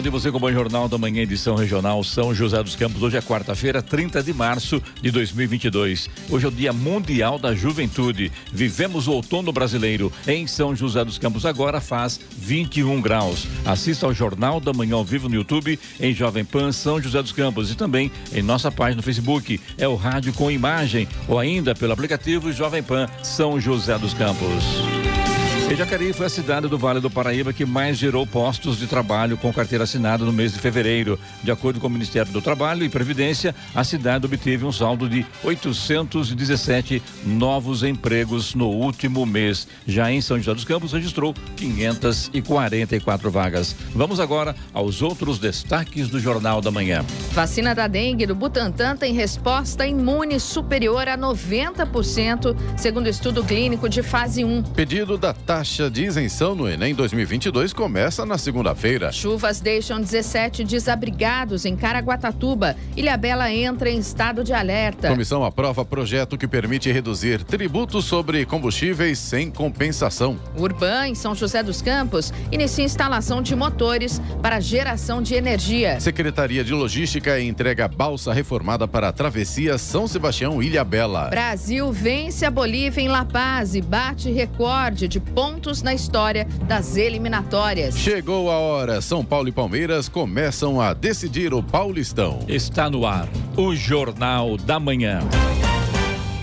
Bom dia você com o Jornal da Manhã, edição regional São José dos Campos. Hoje é quarta-feira, 30 de março de 2022. Hoje é o Dia Mundial da Juventude. Vivemos o outono brasileiro. Em São José dos Campos agora faz 21 graus. Assista ao Jornal da Manhã ao vivo no YouTube, em Jovem Pan São José dos Campos e também em nossa página no Facebook. É o rádio com imagem ou ainda pelo aplicativo Jovem Pan São José dos Campos. E Jacareí foi a cidade do Vale do Paraíba que mais gerou postos de trabalho com carteira assinada no mês de fevereiro. De acordo com o Ministério do Trabalho e Previdência, a cidade obteve um saldo de 817 novos empregos no último mês. Já em São José dos Campos, registrou 544 vagas. Vamos agora aos outros destaques do Jornal da Manhã. Vacina da dengue do Butantan tem resposta imune superior a 90%, segundo estudo clínico de fase 1. Pedido da taxa de isenção no Enem 2022 começa na segunda-feira. Chuvas deixam 17 desabrigados em Caraguatatuba. Ilhabela entra em estado de alerta. Comissão aprova projeto que permite reduzir tributos sobre combustíveis sem compensação. Urban, em São José dos Campos, inicia instalação de motores para geração de energia. Secretaria de Logística entrega balsa reformada para a travessia São Sebastião-Ilhabela. Brasil vence a Bolívia em La Paz e bate recorde de pontos na história das eliminatórias. Chegou a hora. São Paulo e Palmeiras começam a decidir o Paulistão. Está no ar o Jornal da Manhã.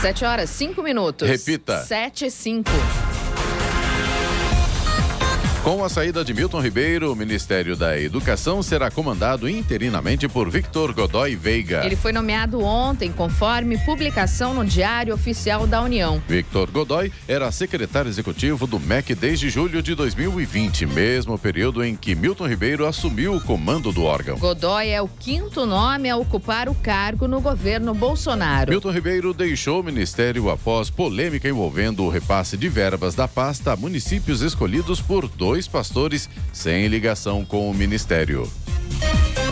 7 horas, 5 minutos. Repita. 7 e 5. Com a saída de Milton Ribeiro, o Ministério da Educação será comandado interinamente por Victor Godoy Veiga. Ele foi nomeado ontem, conforme publicação no Diário Oficial da União. Victor Godoy era secretário executivo do MEC desde julho de 2020, mesmo período em que Milton Ribeiro assumiu o comando do órgão. Godoy é o quinto nome a ocupar o cargo no governo Bolsonaro. Milton Ribeiro deixou o ministério após polêmica envolvendo o repasse de verbas da pasta a municípios escolhidos por dois pastores sem ligação com o ministério.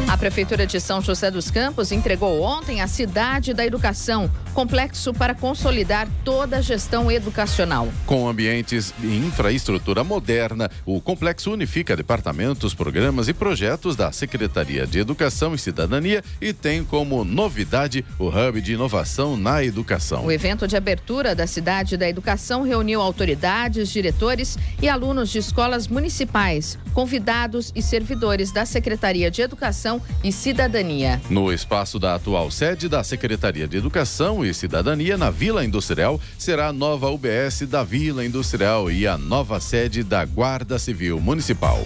A Prefeitura de São José dos Campos entregou ontem a Cidade da Educação, complexo para consolidar toda a gestão educacional. Com ambientes e infraestrutura moderna, o complexo unifica departamentos, programas e projetos da Secretaria de Educação e Cidadania e tem como novidade o Hub de Inovação na Educação. O evento de abertura da Cidade da Educação reuniu autoridades, diretores e alunos de escolas municipais, convidados e servidores da Secretaria de Educação e Cidadania. No espaço da atual sede da Secretaria de Educação e Cidadania, na Vila Industrial, será a nova UBS da Vila Industrial e a nova sede da Guarda Civil Municipal.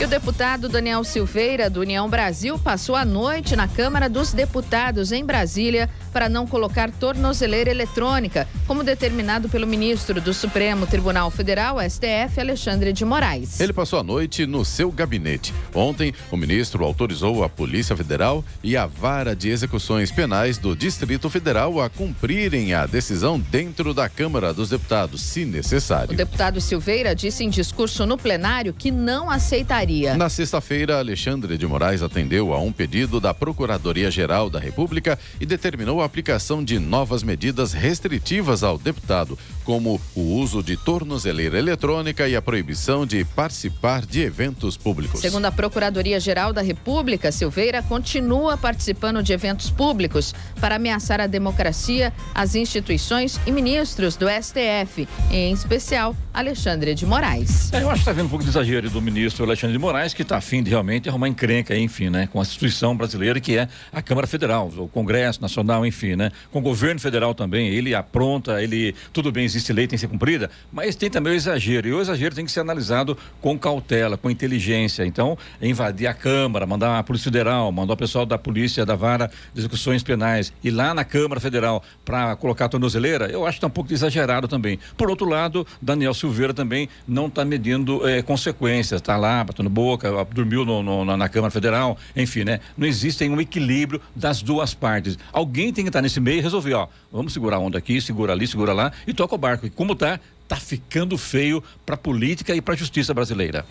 E o deputado Daniel Silveira, do União Brasil, passou a noite na Câmara dos Deputados em Brasília para não colocar tornozeleira eletrônica, como determinado pelo ministro do Supremo Tribunal Federal, STF, Alexandre de Moraes. Ele passou a noite no seu gabinete. Ontem, o ministro autorizou a Polícia Federal e a Vara de Execuções Penais do Distrito Federal a cumprirem a decisão dentro da Câmara dos Deputados, se necessário. O deputado Silveira disse em discurso no plenário que não aceitaria na sexta-feira, Alexandre de Moraes atendeu a um pedido da Procuradoria-Geral da República e determinou a aplicação de novas medidas restritivas ao deputado, como o uso de tornozeleira eletrônica e a proibição de participar de eventos públicos. Segundo a Procuradoria-Geral da República, Silveira continua participando de eventos públicos para ameaçar a democracia, as instituições e ministros do STF, em especial Alexandre de Moraes. É, eu acho que está vendo um pouco de exagero do ministro Alexandre de Moraes, que está afim de realmente arrumar encrenca, enfim, né? Com a instituição brasileira que é a Câmara Federal, o Congresso Nacional, enfim, né? Com o governo federal também, ele apronta, ele, tudo bem, existe lei, tem que ser cumprida, mas tem também o exagero. E o exagero tem que ser analisado com cautela, com inteligência. Então, invadir a Câmara, mandar a Polícia Federal, mandar o pessoal da Polícia da Vara de Execuções Penais ir lá na Câmara Federal para colocar a tornozeleira, eu acho que está um pouco exagerado também. Por outro lado, Daniel Silveira também não está medindo eh, consequências, está lá, batendo boca, dormiu no, no, na Câmara Federal, enfim, né? Não existe um equilíbrio das duas partes. Alguém tem que estar tá nesse meio e resolver, ó, vamos segurar a onda aqui, segura ali, segura lá e toca o barco. E como tá, tá ficando feio para a política e para a justiça brasileira.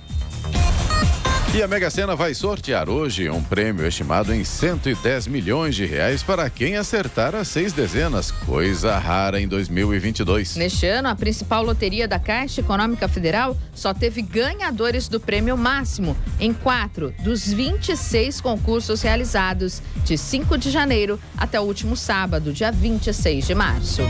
E a Mega Sena vai sortear hoje um prêmio estimado em 110 milhões de reais para quem acertar as seis dezenas, coisa rara em 2022. Neste ano, a principal loteria da Caixa Econômica Federal só teve ganhadores do prêmio máximo em quatro dos 26 concursos realizados de 5 de janeiro até o último sábado, dia 26 de março.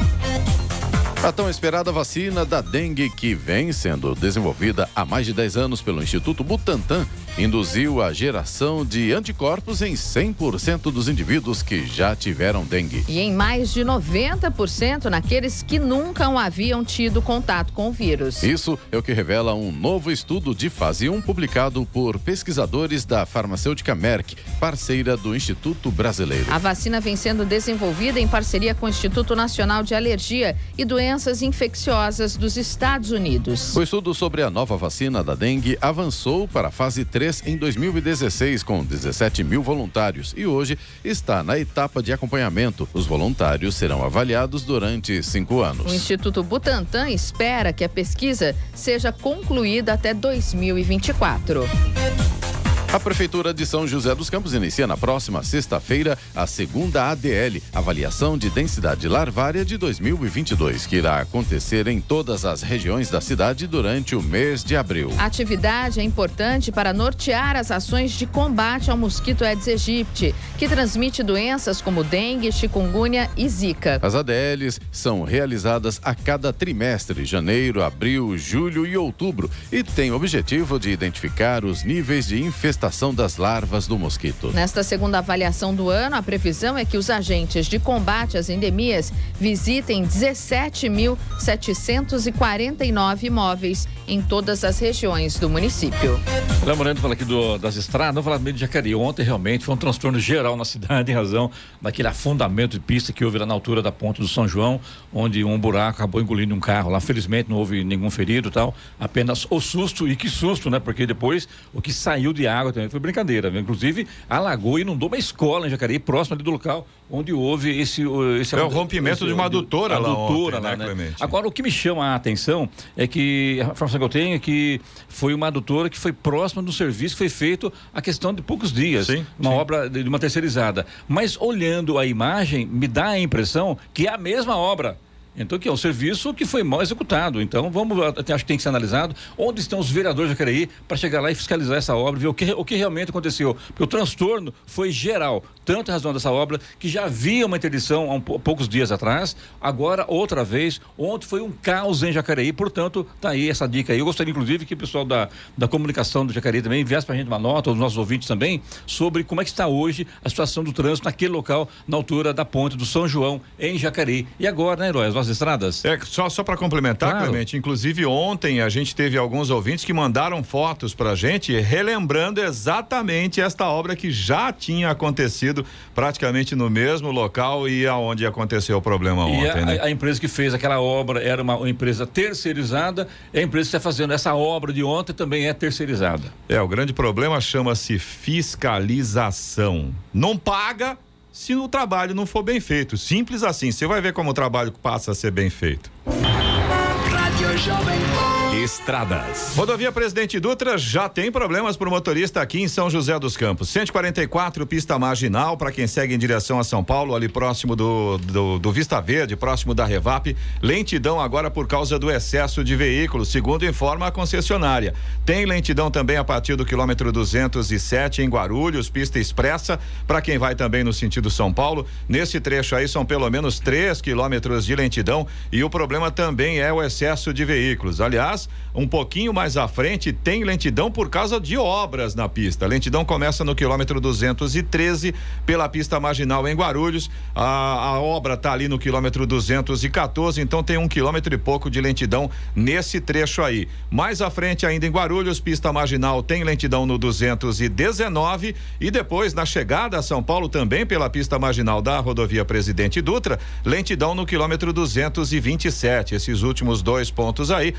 A tão esperada vacina da dengue, que vem sendo desenvolvida há mais de 10 anos pelo Instituto Butantan, induziu a geração de anticorpos em 100% dos indivíduos que já tiveram dengue. E em mais de 90% naqueles que nunca haviam tido contato com o vírus. Isso é o que revela um novo estudo de fase 1 publicado por pesquisadores da farmacêutica Merck, parceira do Instituto Brasileiro. A vacina vem sendo desenvolvida em parceria com o Instituto Nacional de Alergia e Doenças Infecciosas dos Estados Unidos. O estudo sobre a nova vacina da dengue avançou para a fase 3 em 2016 com 17 mil voluntários e hoje está na etapa de acompanhamento. Os voluntários serão avaliados durante cinco anos. O Instituto Butantan espera que a pesquisa seja concluída até 2024. A Prefeitura de São José dos Campos inicia na próxima sexta-feira a segunda ADL, Avaliação de Densidade Larvária de 2022, que irá acontecer em todas as regiões da cidade durante o mês de abril. A atividade é importante para nortear as ações de combate ao mosquito Aedes aegypti, que transmite doenças como dengue, chikungunya e zika. As ADLs são realizadas a cada trimestre, janeiro, abril, julho e outubro, e têm o objetivo de identificar os níveis de infestação manifestação das larvas do mosquito. Nesta segunda avaliação do ano, a previsão é que os agentes de combate às endemias visitem 17.749 imóveis em todas as regiões do município. Lembrando, falar aqui do, das estradas, vamos falar meio de Jacareí. Ontem realmente foi um transtorno geral na cidade em razão daquele afundamento de pista que houve lá na altura da ponte do São João, onde um buraco acabou engolindo um carro. Lá, felizmente, não houve nenhum ferido tal, apenas o susto, e que susto, né? Porque depois o que saiu de água água também foi brincadeira. Inclusive, alagou e inundou uma escola em Jacareí, próximo ali do local onde houve esse. esse é o rompimento esse, de uma adutora lá. Adutora ontem, lá né, né? Agora, o que me chama a atenção é que a informação que eu tenho é que foi uma adutora que foi próxima do serviço que foi feito a questão de poucos dias. Sim, uma sim. obra de uma terceirizada. Mas olhando a imagem, me dá a impressão que é a mesma obra. Então, que é um serviço que foi mal executado. Então, vamos, acho que tem que ser analisado onde estão os vereadores de Jacareí para chegar lá e fiscalizar essa obra, ver o que, o que realmente aconteceu. Porque o transtorno foi geral, tanto em razão dessa obra, que já havia uma interdição há um, poucos dias atrás, agora outra vez. Ontem foi um caos em Jacareí, portanto, tá aí essa dica aí. Eu gostaria, inclusive, que o pessoal da, da comunicação do Jacareí também enviasse para a gente uma nota, os nossos ouvintes também, sobre como é que está hoje a situação do trânsito naquele local, na altura da ponte do São João, em Jacareí. E agora, né, Herói? das estradas. É, só, só para complementar, claro. Clemente, inclusive ontem a gente teve alguns ouvintes que mandaram fotos para a gente relembrando exatamente esta obra que já tinha acontecido praticamente no mesmo local e aonde aconteceu o problema ontem. E a, né? a, empresa que fez aquela obra era uma, uma empresa terceirizada, a empresa que está fazendo essa obra de ontem também é terceirizada. É, o grande problema chama-se fiscalização. Não paga, se o trabalho não for bem feito. Simples assim. Você vai ver como o trabalho passa a ser bem feito. Rádio Jovem Estradas. Rodovia Presidente Dutra já tem problemas para o motorista aqui em São José dos Campos. 144, pista marginal para quem segue em direção a São Paulo, ali próximo do, do, do, Vista Verde, próximo da Revap. Lentidão agora por causa do excesso de veículos, segundo informa a concessionária. Tem lentidão também a partir do quilômetro 207 em Guarulhos, pista expressa para quem vai também no sentido São Paulo. Nesse trecho aí são pelo menos 3 quilômetros de lentidão e o problema também é o excesso de veículos. Aliás, Um pouquinho mais à frente tem lentidão por causa de obras na pista. A lentidão começa no quilômetro 213 pela pista marginal em Guarulhos. A, a obra está ali no quilômetro 214, então tem um quilômetro e pouco de lentidão nesse trecho aí. Mais à frente, ainda em Guarulhos, pista marginal tem lentidão no 219 e depois na chegada a São Paulo também pela pista marginal da rodovia Presidente Dutra, lentidão no quilômetro 227. Esses últimos dois pontos aí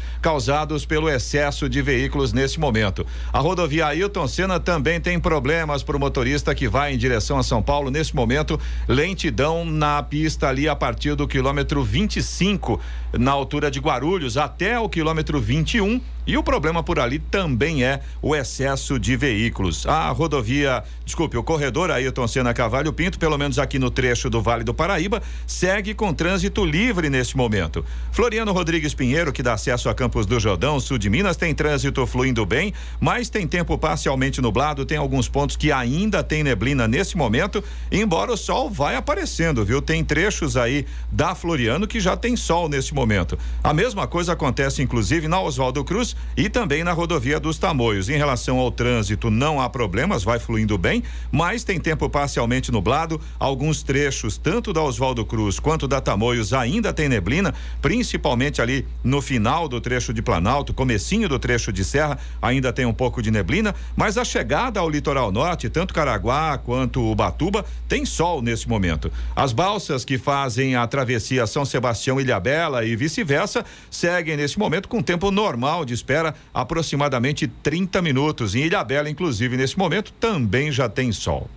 causados pelo excesso de veículos nesse momento. A rodovia Ailton Senna também tem problemas para o motorista que vai em direção a São Paulo nesse momento, lentidão na pista ali a partir do quilômetro 25 na altura de Guarulhos até o quilômetro 21 e o problema por ali também é o excesso de veículos. A rodovia, desculpe, o corredor Ailton Senna Cavalho Pinto, pelo menos aqui no trecho do Vale do Paraíba, segue com trânsito livre neste momento. Floriano Rodrigues Pinheiro, que dá acesso a Campos do Jordão, sul de Minas, tem trânsito fluindo bem, mas tem tempo parcialmente nublado, tem alguns pontos que ainda tem neblina nesse momento, embora o sol vai aparecendo, viu? Tem trechos aí da Floriano que já tem sol neste momento. A mesma coisa acontece inclusive na Oswaldo Cruz, e também na rodovia dos Tamoios. Em relação ao trânsito, não há problemas, vai fluindo bem, mas tem tempo parcialmente nublado. Alguns trechos, tanto da Oswaldo Cruz quanto da Tamoios, ainda tem neblina, principalmente ali no final do trecho de Planalto, comecinho do trecho de Serra, ainda tem um pouco de neblina, mas a chegada ao litoral norte, tanto Caraguá quanto Ubatuba, tem sol nesse momento. As balsas que fazem a travessia São Sebastião Ilhabela e vice-versa seguem nesse momento com tempo normal de espera aproximadamente 30 minutos. Em Ilhabela, inclusive, nesse momento, também já tem sol.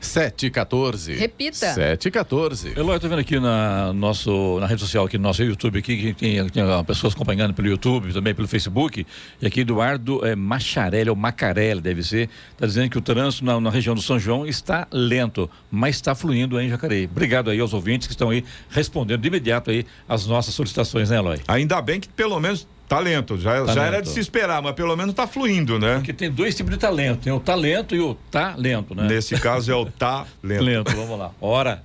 7 e 14. Repita. 7 e 14. Eloy, tô vendo aqui na, nosso, na rede social, aqui no nosso YouTube, aqui, que tem, tem pessoas acompanhando pelo YouTube, também pelo Facebook. E aqui Eduardo é, Macharelli, ou Macarelli, deve ser, está dizendo que o trânsito na, na, região do São João está lento, mas está fluindo em Jacareí. Obrigado aí aos ouvintes que estão aí respondendo de imediato aí as nossas solicitações, né, Eloy? Ainda bem que pelo menos Talento, já, talento. já era de se esperar, mas pelo menos tá fluindo, né? Porque tem dois tipos de talento, tem o talento e o talento, né? Nesse caso é o talento. lento, vamos lá. Hora.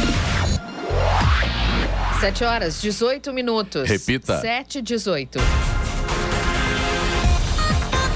7 horas, 18 minutos. Repita. 7 e 18.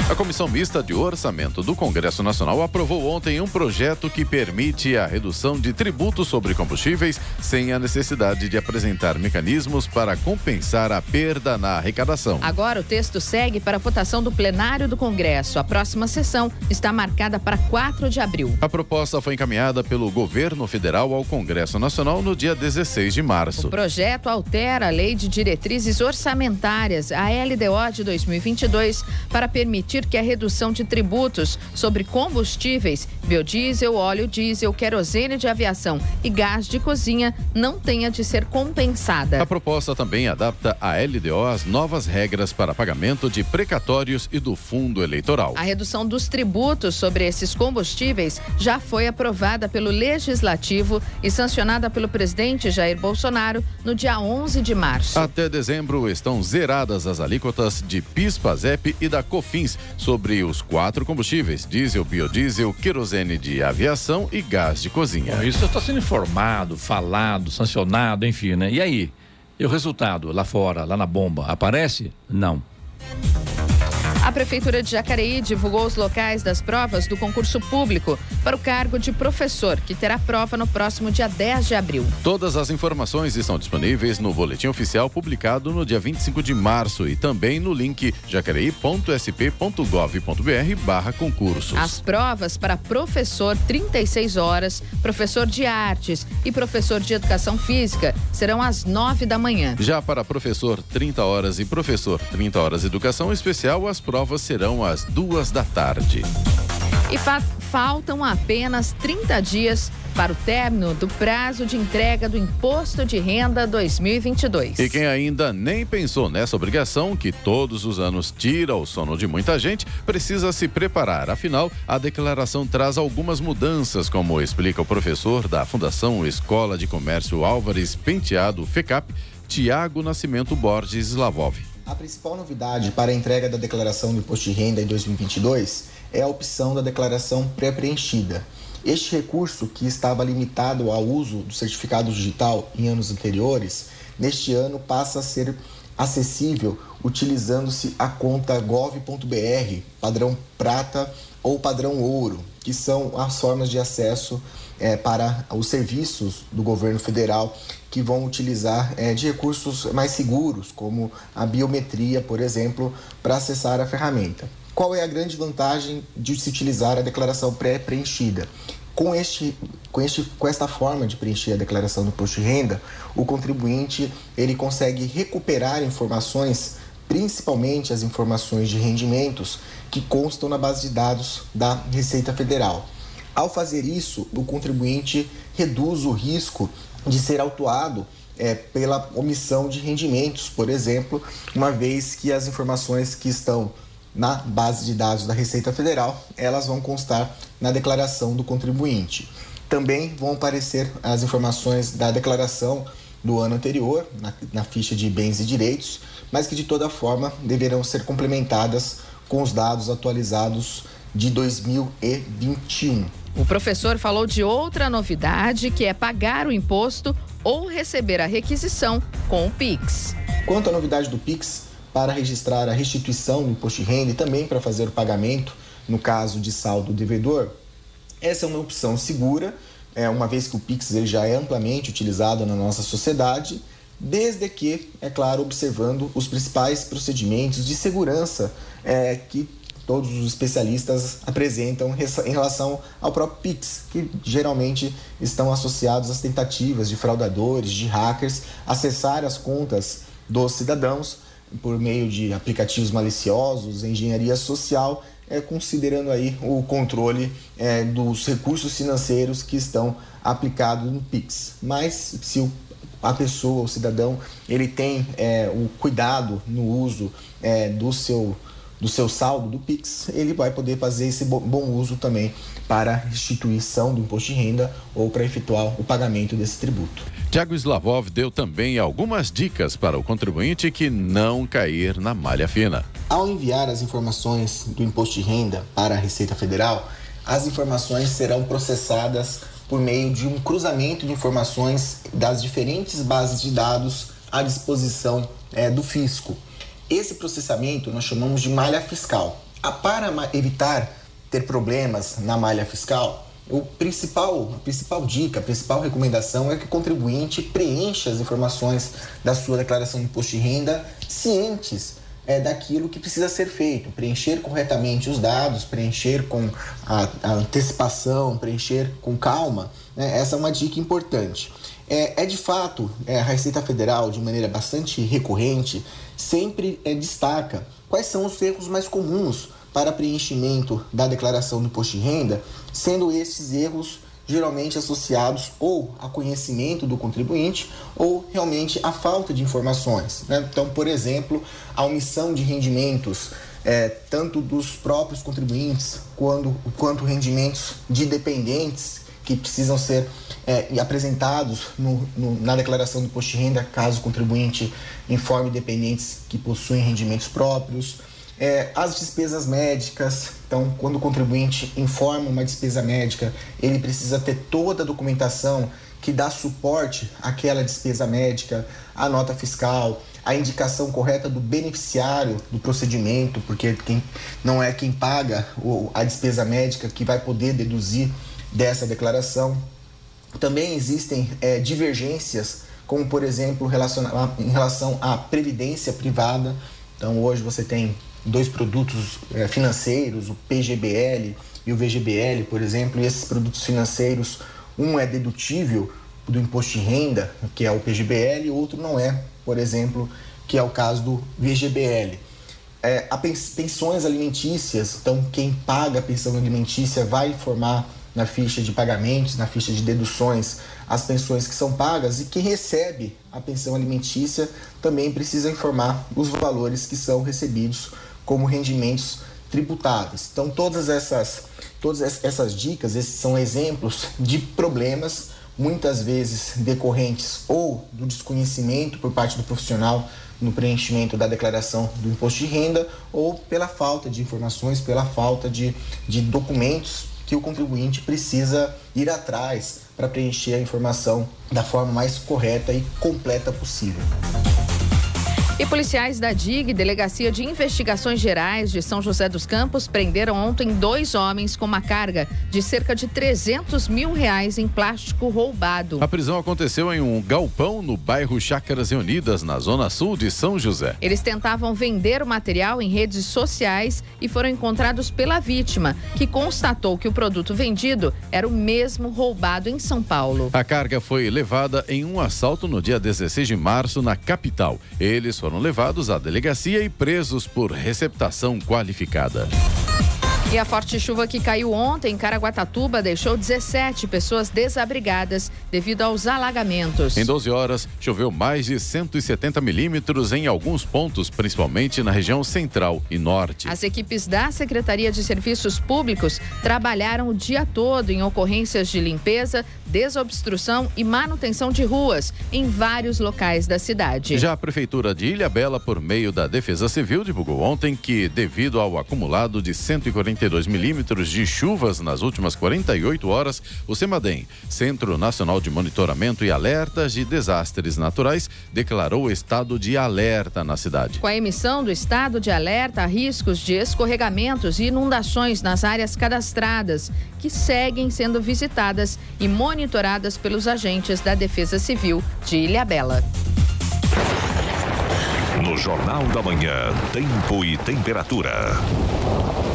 A Comissão Mista de Orçamento do Congresso Nacional aprovou ontem um projeto que permite a redução de tributos sobre combustíveis sem a necessidade de apresentar mecanismos para compensar a perda na arrecadação. Agora o texto segue para a votação do plenário do Congresso. A próxima sessão está marcada para 4 de abril. A proposta foi encaminhada pelo governo federal ao Congresso Nacional no dia 16 de março. O projeto altera a Lei de Diretrizes Orçamentárias, a LDO de 2022, para permitir permitir que a redução de tributos sobre combustíveis, biodiesel, óleo diesel, querosene de aviação e gás de cozinha não tenha de ser compensada. A proposta também adapta a LDO às novas regras para pagamento de precatórios e do fundo eleitoral. A redução dos tributos sobre esses combustíveis já foi aprovada pelo Legislativo e sancionada pelo presidente Jair Bolsonaro no dia 11 de março. Até dezembro estão zeradas as alíquotas de PIS, PASEP e da COFINS sobre os quatro combustíveis: diesel, biodiesel, querosene de aviação e gás de cozinha. Bom, isso está sendo informado, falado, sancionado, enfim, né? E aí? E o resultado lá fora, lá na bomba, aparece? Não. A Prefeitura de Jacareí divulgou os locais das provas do concurso público para o cargo de professor, que terá prova no próximo dia 10 de abril. Todas as informações estão disponíveis no boletim oficial publicado no dia 25 de março e também no link jacareí.sp.gov.br barra concursos. As provas para professor 36 horas, professor de artes e professor de educação física serão às 9 da manhã. Já para professor 30 horas e professor 30 horas educação especial, as provas provas serão às duas da tarde. E fa faltam apenas 30 dias para o término do prazo de entrega do Imposto de Renda 2022. E quem ainda nem pensou nessa obrigação, que todos os anos tira o sono de muita gente, precisa se preparar. Afinal, a declaração traz algumas mudanças, como explica o professor da Fundação Escola de Comércio Álvares Penteado, FECAP, Tiago Nascimento Borges Slavov. A principal novidade para a entrega da declaração do imposto de renda em 2022 é a opção da declaração pré-preenchida. Este recurso, que estava limitado ao uso do certificado digital em anos anteriores, neste ano passa a ser acessível utilizando-se a conta gov.br, padrão prata ou padrão ouro, que são as formas de acesso é, para os serviços do governo federal que vão utilizar é, de recursos mais seguros, como a biometria, por exemplo, para acessar a ferramenta. Qual é a grande vantagem de se utilizar a declaração pré-preenchida? Com, este, com, este, com esta forma de preencher a declaração do imposto de renda, o contribuinte ele consegue recuperar informações, principalmente as informações de rendimentos que constam na base de dados da Receita Federal. Ao fazer isso, o contribuinte reduz o risco de ser autuado é, pela omissão de rendimentos, por exemplo, uma vez que as informações que estão na base de dados da Receita Federal, elas vão constar na declaração do contribuinte. Também vão aparecer as informações da declaração do ano anterior, na, na, ficha de bens e direitos, mas que de toda forma deverão ser complementadas com os dados atualizados de 2021. O professor falou de outra novidade, que é pagar o imposto ou receber a requisição com o Pix. Quanto à novidade do Pix, para registrar a restituição do imposto de renda e também para fazer o pagamento, no caso de saldo devedor, essa é uma opção segura, é, uma vez que o Pix ele já é amplamente utilizado na nossa sociedade, desde que, é claro, observando os principais procedimentos de segurança é, que todos os especialistas apresentam em relação ao próprio Pix, que geralmente estão associados às tentativas de fraudadores, de hackers, acessar as contas dos cidadãos por meio de aplicativos maliciosos, engenharia social, é, considerando aí o controle é, dos recursos financeiros que estão aplicados no Pix. Mas se o, a pessoa, o cidadão, ele tem é, o cuidado no uso é, do seu do seu saldo do Pix, ele vai poder fazer esse bom uso também para restituição do imposto de renda ou para efetuar o pagamento desse tributo. Tiago Slavov deu também algumas dicas para o contribuinte que não cair na malha fina. Ao enviar as informações do imposto de renda para a Receita Federal, as informações serão processadas por meio de um cruzamento de informações das diferentes bases de dados à disposição é, do fisco. Esse processamento nós chamamos de malha fiscal. Para evitar ter problemas na malha fiscal, o principal, a principal dica, a principal recomendação é que o contribuinte preencha as informações da sua declaração de imposto de renda cientes é, daquilo que precisa ser feito, preencher corretamente os dados, preencher com a, a antecipação, preencher com calma. Né? Essa é uma dica importante. É, é de fato, é, a Receita Federal, de maneira bastante recorrente, sempre é, destaca quais são os erros mais comuns para preenchimento da declaração do imposto de renda, sendo esses erros geralmente associados ou a conhecimento do contribuinte ou realmente a falta de informações. Né? Então, por exemplo, a omissão de rendimentos, é, tanto dos próprios contribuintes quando, quanto rendimentos de dependentes que precisam ser é, apresentados no, no, na declaração do imposto de renda, caso o contribuinte informe dependentes que possuem rendimentos próprios. É, as despesas médicas, então, quando o contribuinte informa uma despesa médica, ele precisa ter toda a documentação que dá suporte àquela despesa médica, a nota fiscal, a indicação correta do beneficiário do procedimento, porque quem não é quem paga a despesa médica que vai poder deduzir dessa declaração. Também existem é, divergências, como por exemplo em relação à previdência privada. Então hoje você tem dois produtos é, financeiros, o PGBL e o VGBL, por exemplo, e esses produtos financeiros, um é dedutível do imposto de renda, que é o PGBL, e outro não é, por exemplo, que é o caso do VGBL. É, pensões alimentícias, então quem paga a pensão alimentícia vai informar na ficha de pagamentos, na ficha de deduções, as pensões que são pagas e quem recebe a pensão alimentícia também precisa informar os valores que são recebidos como rendimentos tributados. Então todas essas todas essas dicas, esses são exemplos de problemas muitas vezes decorrentes ou do desconhecimento por parte do profissional no preenchimento da declaração do imposto de renda ou pela falta de informações, pela falta de, de documentos que o contribuinte precisa ir atrás para preencher a informação da forma mais correta e completa possível. E policiais da DIG, Delegacia de Investigações Gerais de São José dos Campos, prenderam ontem dois homens com uma carga de cerca de 300 mil reais em plástico roubado. A prisão aconteceu em um galpão no bairro Chácaras Reunidas, na zona sul de São José. Eles tentavam vender o material em redes sociais e foram encontrados pela vítima, que constatou que o produto vendido era o mesmo roubado em São Paulo. A carga foi levada em um assalto no dia 16 de março na capital. Eles foram levados à delegacia e presos por receptação qualificada. E a forte chuva que caiu ontem em Caraguatatuba deixou 17 pessoas desabrigadas devido aos alagamentos. Em 12 horas, choveu mais de 170 milímetros em alguns pontos, principalmente na região central e norte. As equipes da Secretaria de Serviços Públicos trabalharam o dia todo em ocorrências de limpeza, desobstrução e manutenção de ruas em vários locais da cidade. Já a Prefeitura de Ilha Bela, por meio da Defesa Civil, divulgou ontem que, devido ao acumulado de 142 milímetros de chuvas nas últimas 48 horas, o CEMADEM, Centro Nacional de Monitoramento e Alertas de Desastres Naturais, declarou estado de alerta na cidade. Com a emissão do estado de alerta a riscos de escorregamentos e inundações nas áreas cadastradas, que seguem sendo visitadas e monitoradas pelos agentes da Defesa Civil de Ilhabela. No Jornal da Manhã, Tempo e Temperatura.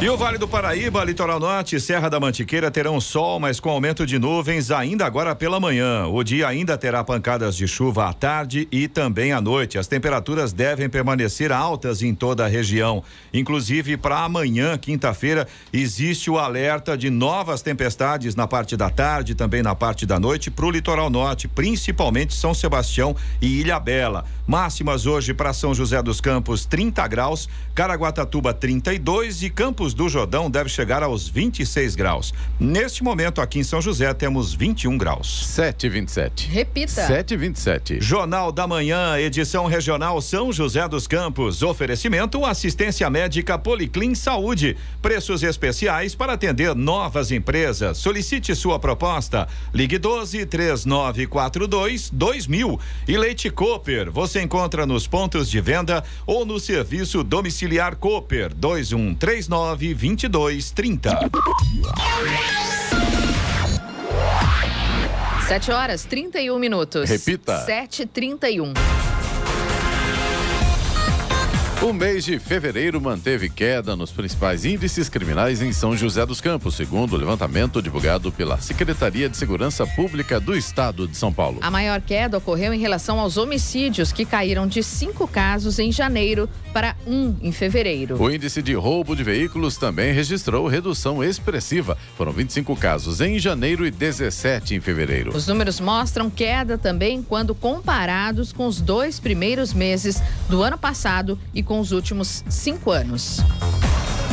E o Vale do Paraíba, Litoral Norte e Serra da Mantiqueira terão sol, mas com aumento de nuvens ainda agora pela manhã. O dia ainda terá pancadas de chuva à tarde e também à noite. As temperaturas devem permanecer altas em toda a região. Inclusive, para amanhã, quinta-feira, existe o alerta de novas tempestades na parte da tarde, também na parte da noite, para o Litoral Norte, principalmente São Sebastião e Ilha Bela. Máximas hoje para São José dos Campos, 30 graus, Caraguatatuba, 32 e Campos do Jordão deve chegar aos 26 graus. Neste momento, aqui em São José, temos 21 graus. 7,27. Repita. 7,27. Jornal da Manhã, edição regional São José dos Campos. Oferecimento assistência médica Policlin Saúde. Preços especiais para atender novas empresas. Solicite sua proposta. Ligue 12 3942 2000. E Leite Cooper. Você encontra nos pontos de venda ou no serviço domiciliar Cooper 2139 2230. Sete horas 31 minutos. Repita. 7h31. O mês de fevereiro manteve queda nos principais índices criminais em São José dos Campos, segundo o levantamento divulgado pela Secretaria de Segurança Pública do Estado de São Paulo. A maior queda ocorreu em relação aos homicídios, que caíram de cinco casos em janeiro para um em fevereiro. O índice de roubo de veículos também registrou redução expressiva. Foram 25 casos em janeiro e 17 em fevereiro. Os números mostram queda também quando comparados com os dois primeiros meses do ano passado e com os últimos cinco anos.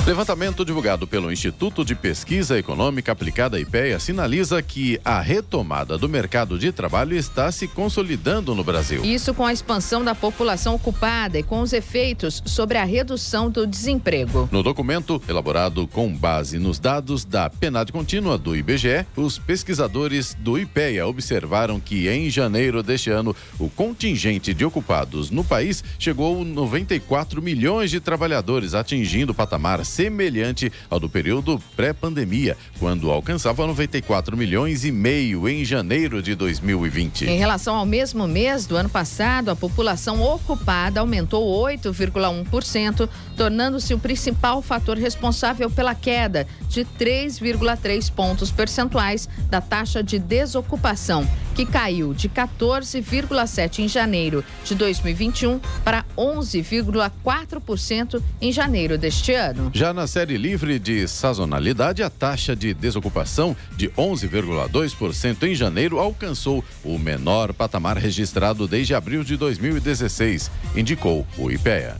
Levantamento divulgado pelo Instituto de Pesquisa Econômica Aplicada IPEA sinaliza que a retomada do mercado de trabalho está se consolidando no Brasil. Isso com a expansão da população ocupada e com os efeitos sobre a redução do desemprego. No documento, elaborado com base nos dados da PNAD contínua do IBGE, os pesquisadores do IPEA observaram que em janeiro deste ano, o contingente de ocupados no país chegou a 94 milhões de trabalhadores, atingindo o patamar semelhante ao do período pré-pandemia, quando alcançava 94 milhões e meio em janeiro de 2020. Em relação ao mesmo mês do ano passado, a população ocupada aumentou 8,1%, tornando-se o principal fator responsável pela queda de 3,3 pontos percentuais da taxa de desocupação, que caiu de 14,7% em janeiro de 2021 para 11,4% em janeiro deste ano. Já na série livre de sazonalidade, a taxa de desocupação de 11,2% em janeiro alcançou o menor patamar registrado desde abril de 2016, indicou o IPEA.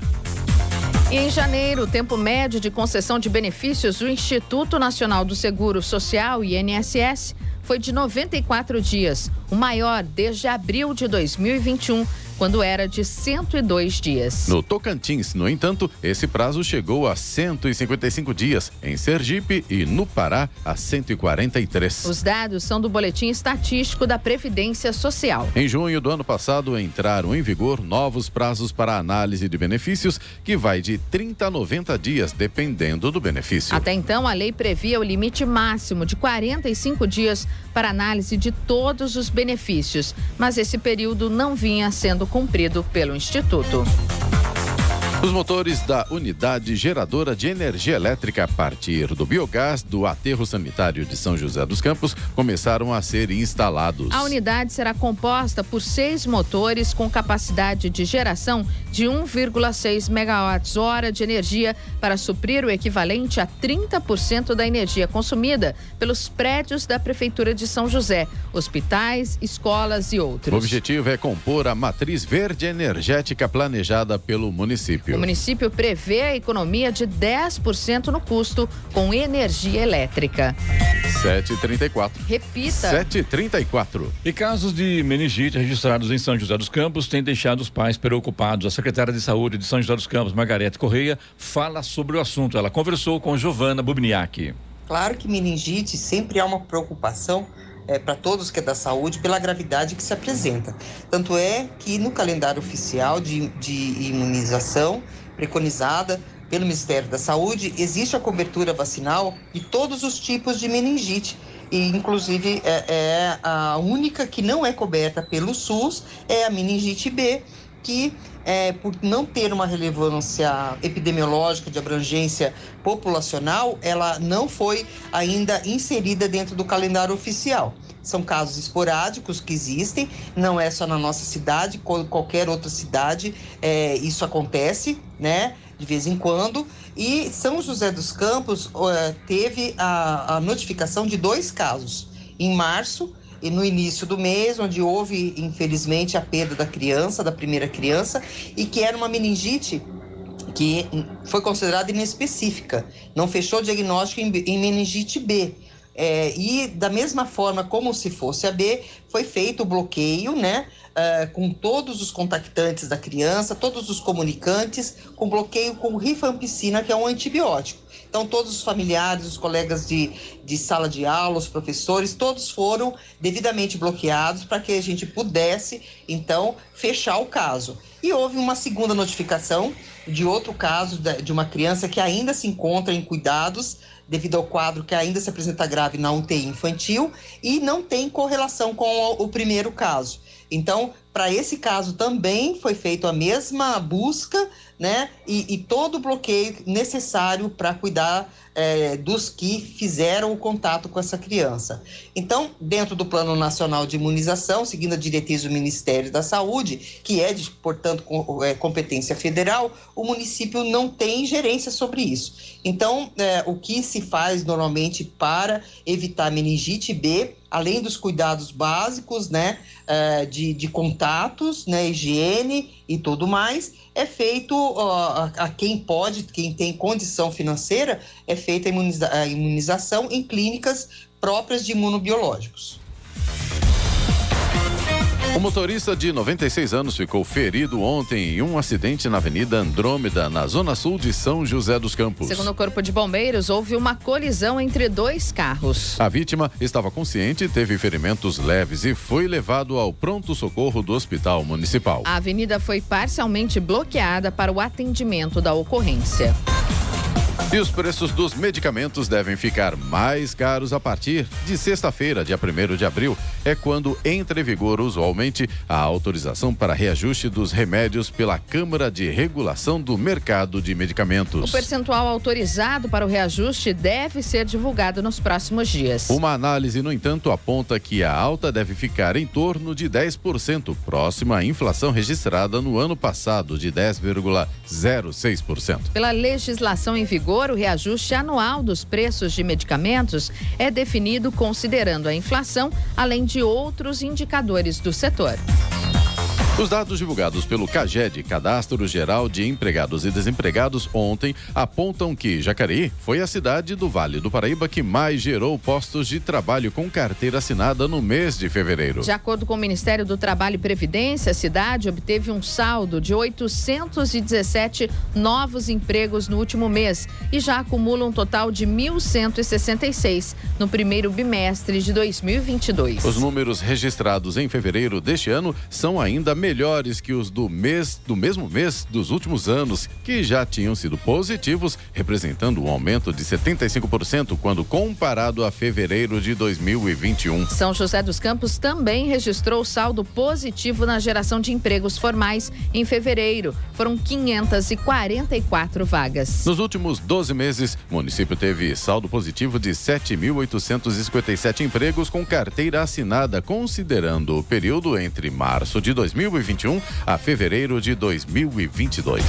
Em janeiro, o tempo médio de concessão de benefícios do Instituto Nacional do Seguro Social, INSS, foi de 94 dias, o maior desde abril de 2021 quando era de 102 dias. No Tocantins, no entanto, esse prazo chegou a 155 dias, em Sergipe e no Pará a 143. Os dados são do Boletim Estatístico da Previdência Social. Em junho do ano passado, entraram em vigor novos prazos para análise de benefícios, que vai de 30 a 90 dias, dependendo do benefício. Até então, a lei previa o limite máximo de 45 dias para análise de todos os benefícios, mas esse período não vinha sendo cumprido pelo Instituto. Os motores da unidade geradora de energia elétrica a partir do biogás do aterro sanitário de São José dos Campos começaram a ser instalados. A unidade será composta por seis motores com capacidade de geração de 1,6 megawatts-hora de energia para suprir o equivalente a 30% da energia consumida pelos prédios da Prefeitura de São José, hospitais, escolas e outros. O objetivo é compor a matriz verde energética planejada pelo município. O município prevê a economia de 10% no custo com energia elétrica. 7h34. Repita. 7h34. E casos de meningite registrados em São José dos Campos têm deixado os pais preocupados. A secretária de Saúde de São José dos Campos, Margarete Correia, fala sobre o assunto. Ela conversou com Giovana Bubniak. Claro que meningite sempre é uma preocupação é, para todos que é da saúde pela gravidade que se apresenta. Tanto é que no calendário oficial de, de imunização preconizada pelo Ministério da Saúde existe a cobertura vacinal de todos os tipos de meningite. E, inclusive, é, é a única que não é coberta pelo SUS é a meningite B, que é, por não ter uma relevância epidemiológica de abrangência populacional, ela não foi ainda inserida dentro do calendário oficial. São casos esporádicos que existem, não é só na nossa cidade, qualquer outra cidade é, isso acontece, né? De vez em quando. E São José dos Campos é, teve a, a notificação de dois casos. Em março, e no início do mês, onde houve, infelizmente, a perda da criança, da primeira criança, e que era uma meningite que foi considerada inespecífica, não fechou diagnóstico em, em meningite B. É, e da mesma forma como se fosse a B, foi feito o bloqueio, né? Uh, com todos os contactantes da criança, todos os comunicantes, com bloqueio com rifampicina, que é um antibiótico. Então, todos os familiares, os colegas de, de sala de aula, os professores, todos foram devidamente bloqueados para que a gente pudesse, então, fechar o caso. E houve uma segunda notificação de outro caso de uma criança que ainda se encontra em cuidados devido ao quadro que ainda se apresenta grave na UTI infantil e não tem correlação com o primeiro caso. Então, para esse caso também foi feita a mesma busca, né? E, e todo o bloqueio necessário para cuidar é, dos que fizeram o contato com essa criança. Então, dentro do Plano Nacional de Imunização, seguindo a diretriz do Ministério da Saúde, que é, de, portanto, com, é, competência federal, o município não tem gerência sobre isso. Então, é, o que se faz normalmente para evitar meningite B, além dos cuidados básicos, né, é, de, de contatos, né, higiene e tudo mais, é feito a, quem pode, quem tem condição financeira, é feita a, imuniza, a imunização em clínicas próprias de imunobiológicos. O motorista de 96 anos ficou ferido ontem em um acidente na Avenida Andrômeda, na zona sul de São José dos Campos. Segundo o Corpo de Bombeiros, houve uma colisão entre dois carros. A vítima estava consciente, teve ferimentos leves e foi levado ao pronto-socorro do Hospital Municipal. A avenida foi parcialmente bloqueada para o atendimento da ocorrência. E os preços dos medicamentos devem ficar mais caros a partir de sexta-feira, dia 1 de abril. É quando entra em vigor, usualmente, a autorização para reajuste dos remédios pela Câmara de Regulação do Mercado de Medicamentos. O percentual autorizado para o reajuste deve ser divulgado nos próximos dias. Uma análise, no entanto, aponta que a alta deve ficar em torno de 10%, próxima à inflação registrada no ano passado, de 10,06%. Pela legislação em vigor, vigor, o reajuste anual dos preços de medicamentos é definido considerando a inflação, além de outros indicadores do setor. Os dados divulgados pelo CAGED, Cadastro Geral de Empregados e Desempregados, ontem apontam que Jacareí foi a cidade do Vale do Paraíba que mais gerou postos de trabalho com carteira assinada no mês de fevereiro. De acordo com o Ministério do Trabalho e Previdência, a cidade obteve um saldo de 817 novos empregos no último mês e já acumula um total de 1.166 no primeiro bimestre de 2022. Os números registrados em fevereiro deste ano são ainda melhores melhores que os do mês do mesmo mês dos últimos anos, que já tinham sido positivos, representando um aumento de 75% quando comparado a fevereiro de 2021. São José dos Campos também registrou saldo positivo na geração de empregos formais em fevereiro. Foram 544 vagas. Nos últimos 12 meses, o município teve saldo positivo de 7.857 empregos com carteira assinada, considerando o período entre março de 2021 2021 a fevereiro de 2022.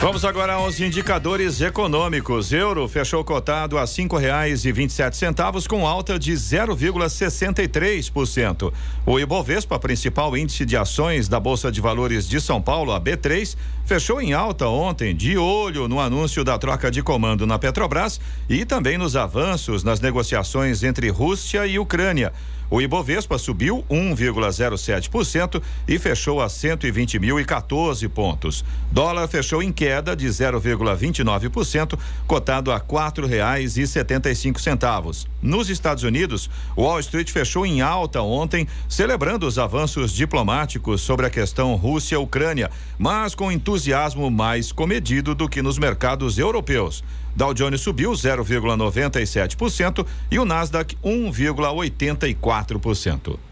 Vamos agora aos indicadores econômicos. Euro fechou cotado a cinco reais e vinte e sete centavos com alta de 0,63%. O Ibovespa, principal índice de ações da Bolsa de Valores de São Paulo, a B3, fechou em alta ontem, de olho no anúncio da troca de comando na Petrobras e também nos avanços nas negociações entre Rússia e Ucrânia. O Ibovespa subiu 1,07% e fechou a 120.014 pontos. Dólar fechou em queda de 0,29%, cotado a quatro reais e setenta e cinco centavos. Nos Estados Unidos, Wall Street fechou em alta ontem, celebrando os avanços diplomáticos sobre a questão Rússia-Ucrânia, mas com entusiasmo mais comedido do que nos mercados europeus. Dow Jones subiu 0,97% e o Nasdaq 1,84%.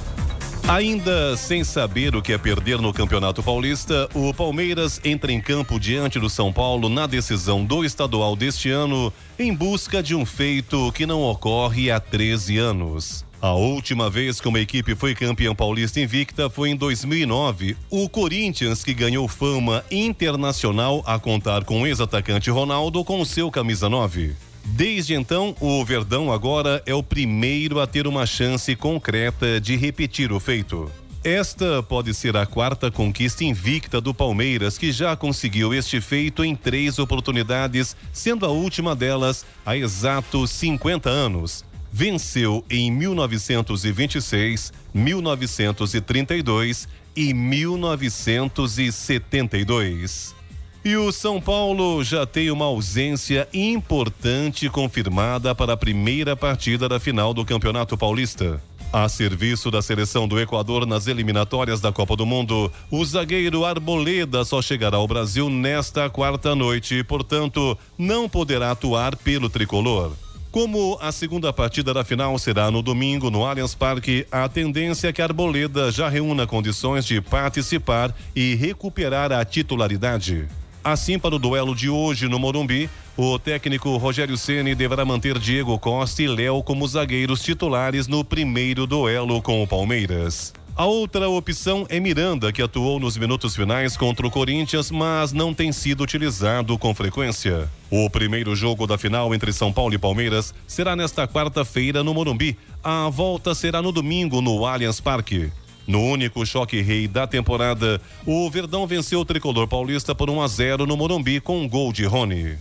Ainda sem saber o que é perder no Campeonato Paulista, o Palmeiras entra em campo diante do São Paulo na decisão do estadual deste ano, em busca de um feito que não ocorre há 13 anos. A última vez que uma equipe foi campeã paulista invicta foi em 2009. O Corinthians, que ganhou fama internacional a contar com o ex-atacante Ronaldo com seu camisa 9. Desde então, o Verdão agora é o primeiro a ter uma chance concreta de repetir o feito. Esta pode ser a quarta conquista invicta do Palmeiras, que já conseguiu este feito em três oportunidades, sendo a última delas há exatos 50 anos. Venceu em 1926, 1932 e 1972. E o São Paulo já tem uma ausência importante confirmada para a primeira partida da final do Campeonato Paulista. A serviço da seleção do Equador nas eliminatórias da Copa do Mundo, o zagueiro Arboleda só chegará ao Brasil nesta quarta noite e, portanto, não poderá atuar pelo tricolor. Como a segunda partida da final será no domingo no Allianz Parque, a tendência é que Arboleda já reúna condições de participar e recuperar a titularidade. Assim, para o duelo de hoje no Morumbi, o técnico Rogério Ceni deverá manter Diego Costa e Léo como zagueiros titulares no primeiro duelo com o Palmeiras. A outra opção é Miranda, que atuou nos minutos finais contra o Corinthians, mas não tem sido utilizado com frequência. O primeiro jogo da final entre São Paulo e Palmeiras será nesta quarta-feira no Morumbi. A volta será no domingo no Allianz Parque. No único choque rei da temporada, o Verdão venceu o tricolor paulista por 1 a 0 no Morumbi com um gol de Rony.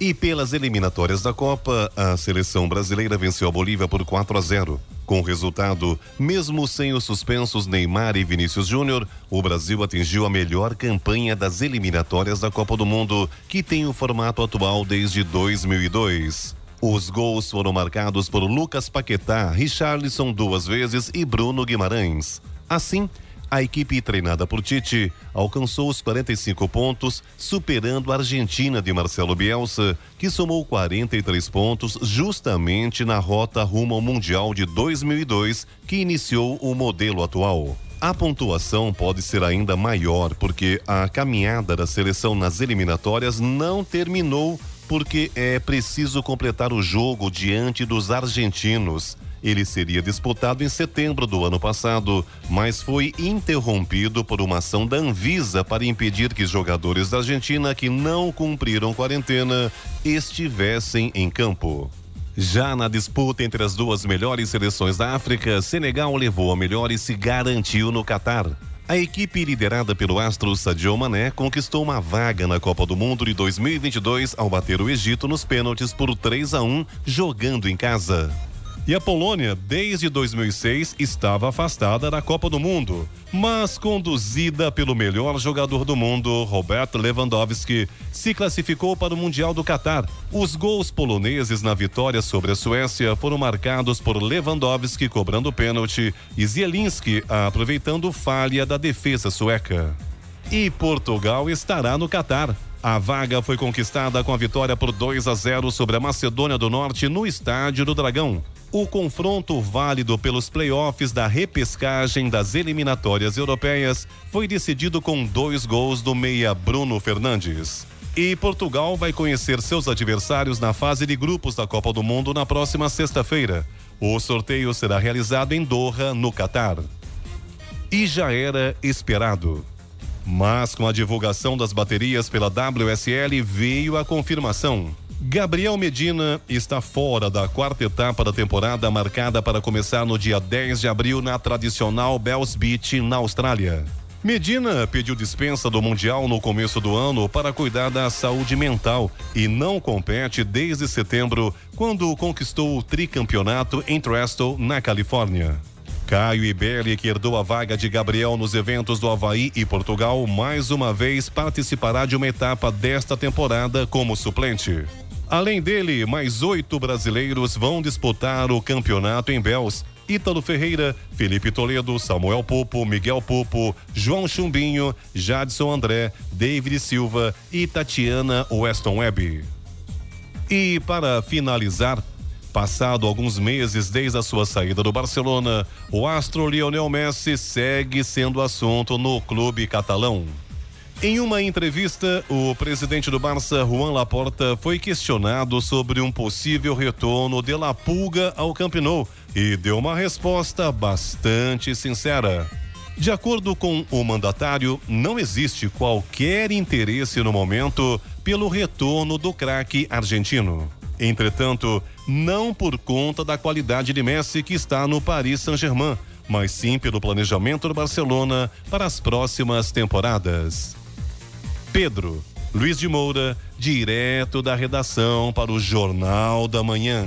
E pelas eliminatórias da Copa, a seleção brasileira venceu a Bolívia por 4 a 0. Com o resultado, mesmo sem os suspensos Neymar e Vinícius Júnior, o Brasil atingiu a melhor campanha das eliminatórias da Copa do Mundo, que tem o formato atual desde 2002. Os gols foram marcados por Lucas Paquetá, Richarlison duas vezes e Bruno Guimarães. Assim, a equipe treinada por Tite alcançou os 45 pontos, superando a Argentina de Marcelo Bielsa, que somou 43 pontos justamente na rota rumo ao Mundial de 2002, que iniciou o modelo atual. A pontuação pode ser ainda maior porque a caminhada da seleção nas eliminatórias não terminou porque é preciso completar o jogo diante dos argentinos. Ele seria disputado em setembro do ano passado, mas foi interrompido por uma ação da Anvisa para impedir que jogadores da Argentina que não cumpriram quarentena estivessem em campo. Já na disputa entre as duas melhores seleções da África, Senegal levou a melhor e se garantiu no Catar. A equipe liderada pelo astro Sadio Mané conquistou uma vaga na Copa do Mundo de 2022 ao bater o Egito nos pênaltis por 3 a 1, jogando em casa. E a Polônia, desde 2006, estava afastada da Copa do Mundo, mas conduzida pelo melhor jogador do mundo, Robert Lewandowski, se classificou para o Mundial do Catar. Os gols poloneses na vitória sobre a Suécia foram marcados por Lewandowski cobrando pênalti e Zielinski aproveitando falha da defesa sueca. E Portugal estará no Catar. A vaga foi conquistada com a vitória por 2 a 0 sobre a Macedônia do Norte no Estádio do Dragão. O confronto válido pelos playoffs da repescagem das eliminatórias europeias foi decidido com dois gols do meia Bruno Fernandes. E Portugal vai conhecer seus adversários na fase de grupos da Copa do Mundo na próxima sexta-feira. O sorteio será realizado em Doha, no Catar. E já era esperado. Mas com a divulgação das baterias pela WSL veio a confirmação. Gabriel Medina está fora da quarta etapa da temporada marcada para começar no dia 10 de abril na tradicional Bells Beach, na Austrália. Medina pediu dispensa do Mundial no começo do ano para cuidar da saúde mental e não compete desde setembro, quando conquistou o tricampeonato em Trestle, na Califórnia. Caio Ibelli, que herdou a vaga de Gabriel nos eventos do Havaí e Portugal, mais uma vez participará de uma etapa desta temporada como suplente. Além dele, mais oito brasileiros vão disputar o campeonato em Bells. Ítalo Ferreira, Felipe Toledo, Samuel Popo, Miguel Popo, João Chumbinho, Jadson André, David Silva e Tatiana Weston Webb. E para finalizar, Passado alguns meses desde a sua saída do Barcelona, o astro Lionel Messi segue sendo assunto no clube catalão. Em uma entrevista, o presidente do Barça, Juan Laporta, foi questionado sobre um possível retorno de La Pulga ao Camp Nou e deu uma resposta bastante sincera. De acordo com o mandatário, não existe qualquer interesse no momento pelo retorno do craque argentino. Entretanto, não por conta da qualidade de Messi que está no Paris Saint-Germain, mas sim pelo planejamento do Barcelona para as próximas temporadas. Pedro Luiz de Moura, direto da redação para o Jornal da Manhã.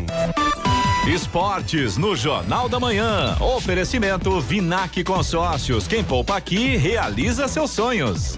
Esportes no Jornal da Manhã. Oferecimento Vinac Consórcios. Quem poupa aqui realiza seus sonhos.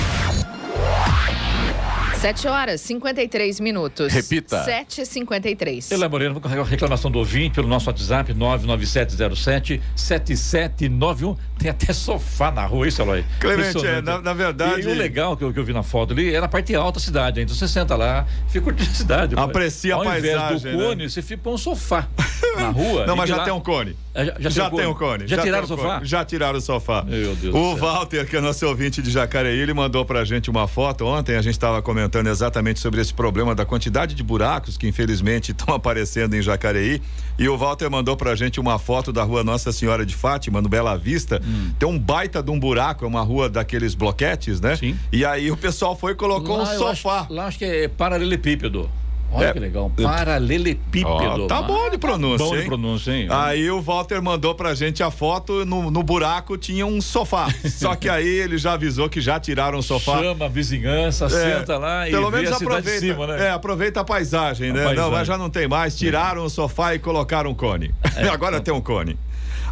7 horas 53 minutos. Repita. 7h53. Ela Moreno, vou carregar a reclamação do ouvinte pelo nosso WhatsApp 99707 7791. Tem até sofá na rua, isso, Eloy? Clemente, é, na- na verdade- E, o legal que eu, que eu vi na foto ali é na parte alta da cidade. Então você senta lá, fica curtindo a cidade. Aprecia a Ao invés paisagem, do né? cone, você fica um sofá na rua. Não, e mas já lá- tem um cone. É, Já, já, Já tem o cone. Já, tiraram o sofá? cone. Já tiraram o sofá. Meu Deus O do céu. Walter, que é nosso ouvinte de Jacareí, ele mandou pra gente uma foto. Ontem a gente estava comentando exatamente sobre esse problema da quantidade de buracos que infelizmente estão aparecendo em Jacareí. E o Walter mandou pra gente uma foto da rua Nossa Senhora de Fátima, no Bela Vista. Hum. Tem um baita de um buraco, é uma rua daqueles bloquetes, né? Sim. E aí o pessoal foi e colocou Lá um sofá. acho- lá acho que é paralelepípedo. Olha É. que legal. Paralelepípedo. Ó, tá bom de pronúncia, Bom de pronúncia, hein? Aí o Walter mandou pra gente a foto, no, no buraco tinha um sofá. Só que aí ele já avisou que já tiraram o sofá. Chama a vizinhança, senta lá e Pelo menos aproveita, cima, né? É, aproveita a paisagem, A né? paisagem. Não, mas já não tem mais. Tiraram o sofá e colocaram um cone. É. Agora tem um cone.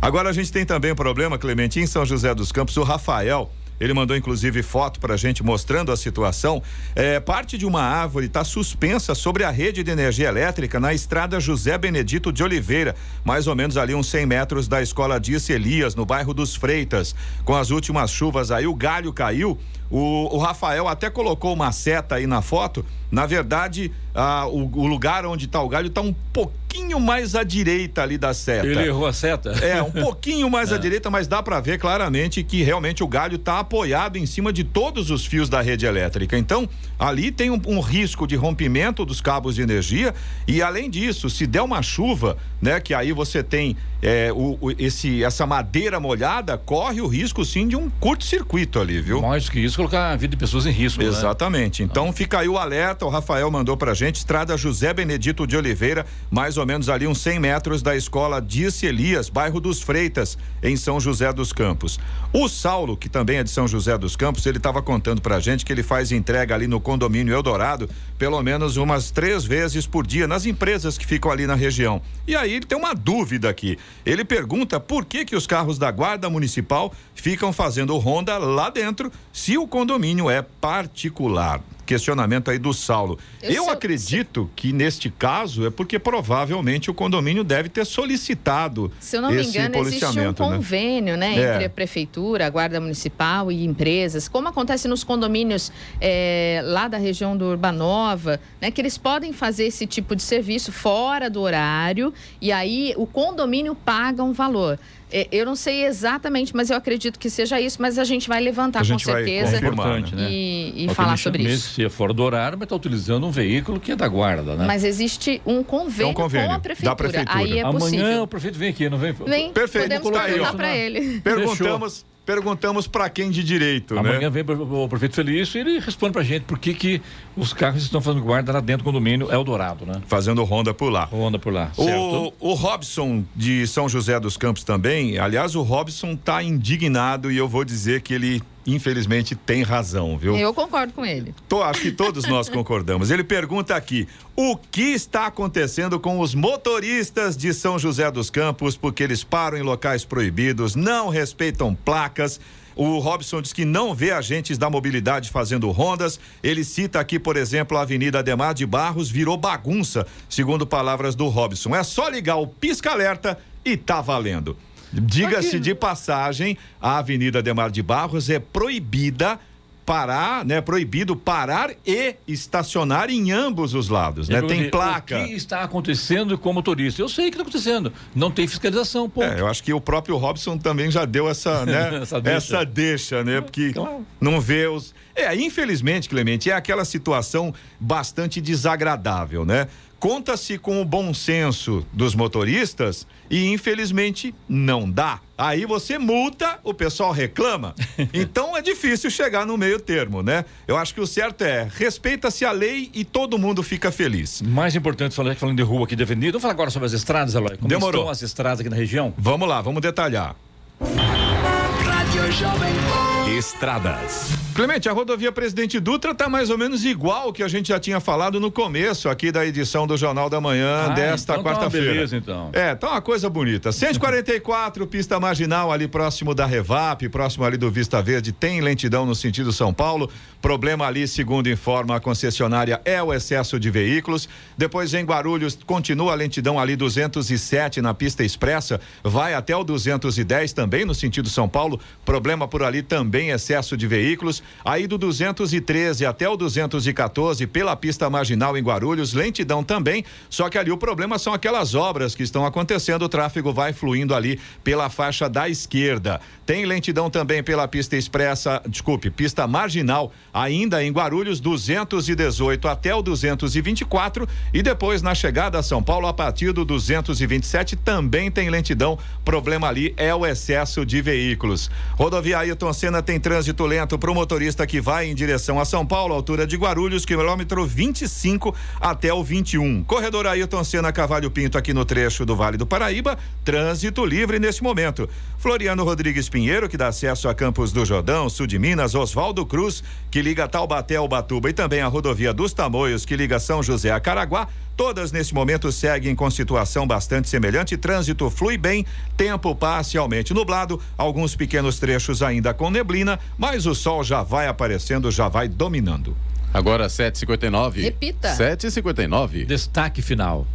Agora a gente tem também um problema, Clemente, em São José dos Campos, o Rafael. Ele mandou inclusive foto pra gente mostrando a situação. É, parte de uma árvore está suspensa sobre a rede de energia elétrica na estrada José Benedito de Oliveira, mais ou menos ali uns 100 metros da escola Dias Elias, no bairro dos Freitas. Com as últimas chuvas aí, o galho caiu. O, o Rafael até colocou uma seta aí na foto. Na verdade, ah, o, o lugar onde está o galho está um pouquinho mais à direita ali da seta. Ele errou a seta? É, um pouquinho mais à É. direita, mas dá para ver claramente que realmente o galho está apoiado em cima de todos os fios da rede elétrica. Então, ali tem um, um risco de rompimento dos cabos de energia e além disso, se der uma chuva, né, que aí você tem é, o, esse, essa madeira molhada, corre o risco sim de um curto-circuito ali, viu? Mais que isso, colocar a vida de pessoas em risco. né? Exatamente. Então fica aí o alerta. O Rafael mandou pra gente. Estrada José Benedito de Oliveira, mais ou menos ali uns 100 metros da escola Dice Elias, bairro dos Freitas, em São José dos Campos. O Saulo, que também é de São José dos Campos, ele estava contando pra gente que ele faz entrega ali no condomínio Eldorado, pelo menos umas três vezes por dia, nas empresas que ficam ali na região. E aí ele tem uma dúvida aqui. Ele pergunta por que que os carros da Guarda Municipal ficam fazendo ronda lá dentro se o condomínio é particular. Questionamento aí do Saulo. Eu Eu, sou- acredito que neste caso é porque provavelmente o condomínio deve ter solicitado Se eu não me engano, existe um né? convênio, né, É. entre a prefeitura, a guarda municipal e empresas, como acontece nos condomínios eh, lá da região do Urbanova, né, que eles podem fazer esse tipo de serviço fora do horário e aí o condomínio paga um valor. Eh, eu não sei exatamente, mas eu acredito que seja isso, mas a gente vai levantar A com gente vai certeza confirmar, Importante, né? e, e falar sobre mesmo isso. Se é fora do horário, mas está utilizando um veículo que é da guarda, né? Mas existe um convênio, convênio com a da prefeitura. prefeitura. Aí é Amanhã possível. o prefeito vem aqui, não vem? Vem, Perfeito, podemos tá perguntar para ele. Perguntamos, perguntamos para quem de direito, Amanhã né? vem o prefeito Felício e ele responde pra gente por que, que os carros estão fazendo guarda lá dentro do condomínio Eldorado, né? Fazendo ronda por lá. Ronda por lá, certo? O, o Robson de São José dos Campos também, aliás, o Robson tá indignado e eu vou dizer que ele, infelizmente, tem razão, viu? Eu concordo com ele. Tô, acho que todos nós concordamos. Ele pergunta aqui: o que está acontecendo com os motoristas de São José dos Campos, porque eles param em locais proibidos, não respeitam placas. O Robson diz que não vê agentes da mobilidade fazendo rondas. Ele cita aqui, por exemplo, a Avenida Ademar de Barros virou bagunça, segundo palavras do Robson. É só ligar o pisca-alerta e tá valendo. Diga-se de passagem, a Avenida Ademar de Barros é proibida parar, né? Proibido parar e estacionar em ambos os lados, né? Tem placa. O que está acontecendo com o motorista? Eu sei o que está acontecendo. Não tem fiscalização, pô. É, eu acho que o próprio Robson também já deu essa, né? Essa deixa. essa deixa, né? Porque Claro. não vê os. É, infelizmente, Clemente, é aquela situação bastante desagradável, né? Conta-se com o bom senso dos motoristas e infelizmente não dá. Aí você multa, o pessoal reclama. Então é difícil chegar no meio termo, né? Eu acho que o certo é respeita-se a lei e todo mundo fica feliz. Mais importante, falando, falando de rua aqui de avenida, vamos falar agora sobre as estradas, Eloy. Como Demorou. estão as estradas aqui na região? Vamos lá, vamos detalhar. Rádio Jovem Pan. Estradas. Clemente, a rodovia Presidente Dutra está mais ou menos igual que a gente já tinha falado no começo aqui da edição do Jornal da Manhã Ah, desta então tá uma quarta-feira. beleza, então. É, tá uma coisa bonita. 144, pista marginal ali próximo da Revap, próximo ali do Vista Verde, tem lentidão no sentido São Paulo. Problema ali, segundo informa a concessionária, é o excesso de veículos. Depois em Guarulhos, continua a lentidão ali 207 na pista expressa, vai até o 210 também no sentido São Paulo. Problema por ali também, excesso de veículos. Aí do 213 até o 214 pela pista marginal em Guarulhos, lentidão também. Só que ali o problema são aquelas obras que estão acontecendo, o tráfego vai fluindo ali pela faixa da esquerda. Tem lentidão também pela pista expressa, desculpe, pista marginal, ainda em Guarulhos, 218 até o 224 e depois na chegada a São Paulo a partir do 227 também tem lentidão. Problema ali é o excesso de veículos. Rodovia Ailton Senna tem trânsito lento para o motorista que vai em direção a São Paulo, altura de Guarulhos, quilômetro 25 até o 21. Corredor Ailton Senna Cavalho Pinto aqui no trecho do Vale do Paraíba, trânsito livre neste momento. Floriano Rodrigues Pinheiro, que dá acesso a Campos do Jordão, sul de Minas, Oswaldo Cruz, que liga Taubaté ao Batuba e também a rodovia dos Tamoios, que liga São José a Caraguá. Todas neste momento seguem com situação bastante semelhante. Trânsito flui bem, tempo parcialmente nublado, alguns pequenos trechos ainda com neblina, mas o sol já vai aparecendo, já vai dominando. Agora 7h59. Repita. 7h59. Destaque final.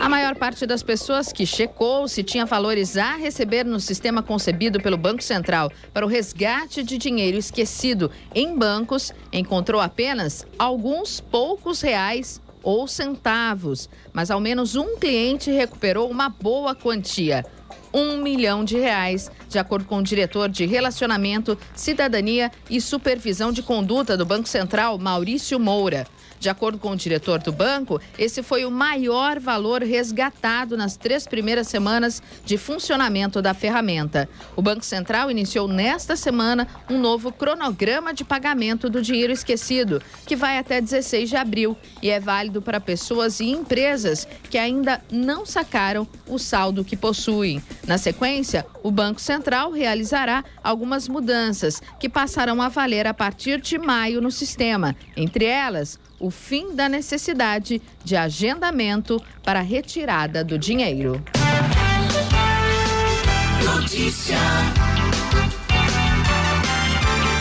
A maior parte das pessoas que checou se tinha valores a receber no sistema concebido pelo Banco Central para o resgate de dinheiro esquecido em bancos encontrou apenas alguns poucos reais ou centavos, mas ao menos um cliente recuperou uma boa quantia. Um milhão de reais, de acordo com o diretor de Relacionamento, Cidadania e Supervisão de Conduta do Banco Central, Maurício Moura. De acordo com o diretor do banco, esse foi o maior valor resgatado nas três primeiras semanas de funcionamento da ferramenta. O Banco Central iniciou nesta semana um novo cronograma de pagamento do dinheiro esquecido, que vai até 16 de abril e é válido para pessoas e empresas que ainda não sacaram o saldo que possuem. Na sequência, o Banco Central realizará algumas mudanças que passarão a valer a partir de maio no sistema, entre elas o fim da necessidade de agendamento para retirada do dinheiro. Notícia.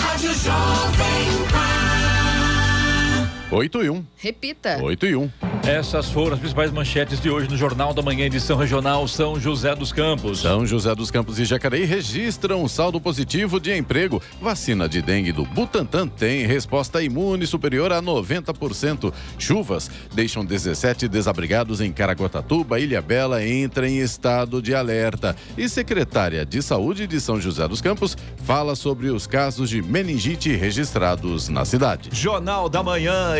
Rádio Jovem. 8 e 1. Repita. 8 e 1. Essas foram as principais manchetes de hoje no Jornal da Manhã, edição regional São José dos Campos. São José dos Campos e Jacareí registram um saldo positivo de emprego. Vacina de dengue do Butantan tem resposta imune superior a 90%. Chuvas deixam 17 desabrigados em Caraguatatuba, Ilha Bela entra em estado de alerta. E secretária de Saúde de São José dos Campos fala sobre os casos de meningite registrados na cidade. Jornal da Manhã,